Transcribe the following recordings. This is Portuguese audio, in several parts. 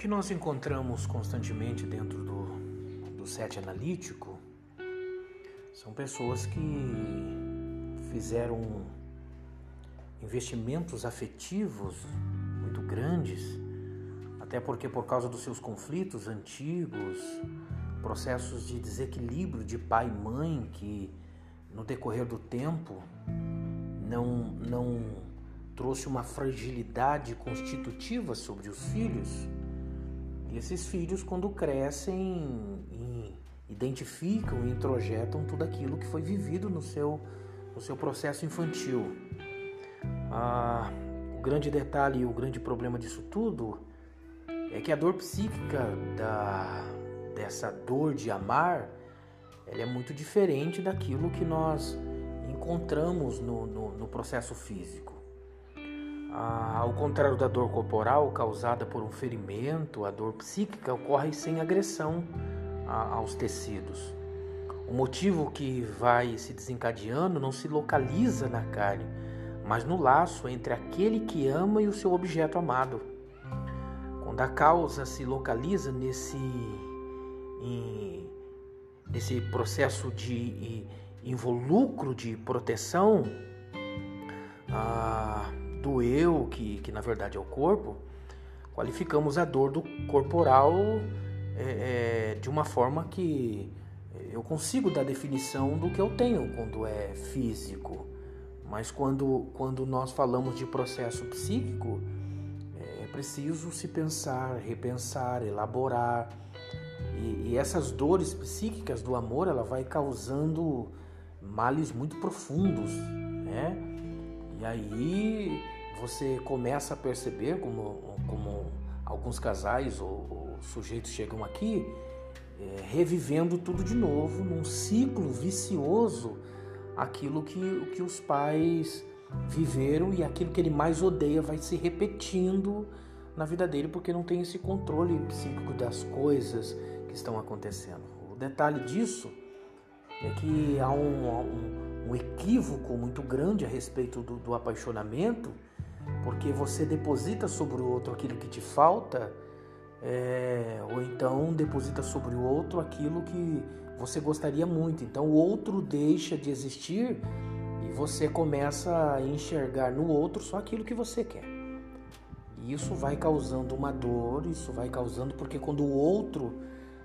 que nós encontramos constantemente dentro do, do set analítico são pessoas que fizeram investimentos afetivos muito grandes, até porque por causa dos seus conflitos antigos, processos de desequilíbrio de pai e mãe que no decorrer do tempo não não trouxe uma fragilidade constitutiva sobre os filhos. E esses filhos, quando crescem, identificam e introjetam tudo aquilo que foi vivido no seu, no seu processo infantil. Ah, o grande detalhe e o grande problema disso tudo é que a dor psíquica da, dessa dor de amar ela é muito diferente daquilo que nós encontramos no, no, no processo físico. Ah, ao contrário da dor corporal causada por um ferimento, a dor psíquica ocorre sem agressão a, aos tecidos. O motivo que vai se desencadeando não se localiza na carne, mas no laço entre aquele que ama e o seu objeto amado. Quando a causa se localiza nesse, em, nesse processo de involucro de proteção ah, do eu, que, que na verdade é o corpo, qualificamos a dor do corporal é, é, de uma forma que eu consigo dar definição do que eu tenho quando é físico. Mas quando, quando nós falamos de processo psíquico, é preciso se pensar, repensar, elaborar. E, e essas dores psíquicas do amor, ela vai causando males muito profundos, né? E aí você começa a perceber como, como alguns casais ou, ou sujeitos chegam aqui é, revivendo tudo de novo num ciclo vicioso aquilo que, que os pais viveram e aquilo que ele mais odeia vai se repetindo na vida dele porque não tem esse controle psíquico das coisas que estão acontecendo. O detalhe disso é que há um, um, um equívoco muito grande a respeito do, do apaixonamento, porque você deposita sobre o outro aquilo que te falta, é, ou então deposita sobre o outro aquilo que você gostaria muito. Então o outro deixa de existir e você começa a enxergar no outro só aquilo que você quer. E isso vai causando uma dor, isso vai causando, porque quando o outro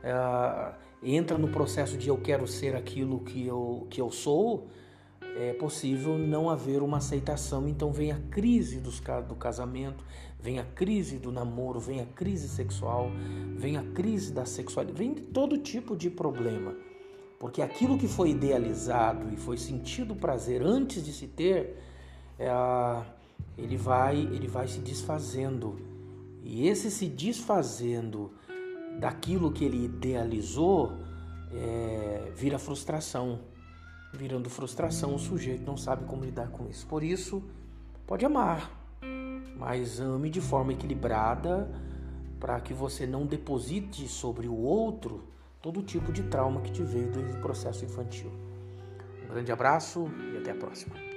é, entra no processo de eu quero ser aquilo que eu, que eu sou, é possível não haver uma aceitação. Então vem a crise dos, do casamento, vem a crise do namoro, vem a crise sexual, vem a crise da sexualidade, vem todo tipo de problema. Porque aquilo que foi idealizado e foi sentido prazer antes de se ter, é, ele, vai, ele vai se desfazendo. E esse se desfazendo daquilo que ele idealizou é, vira frustração virando frustração, o sujeito não sabe como lidar com isso. Por isso, pode amar, mas ame de forma equilibrada para que você não deposite sobre o outro todo tipo de trauma que te veio do processo infantil. Um grande abraço e até a próxima.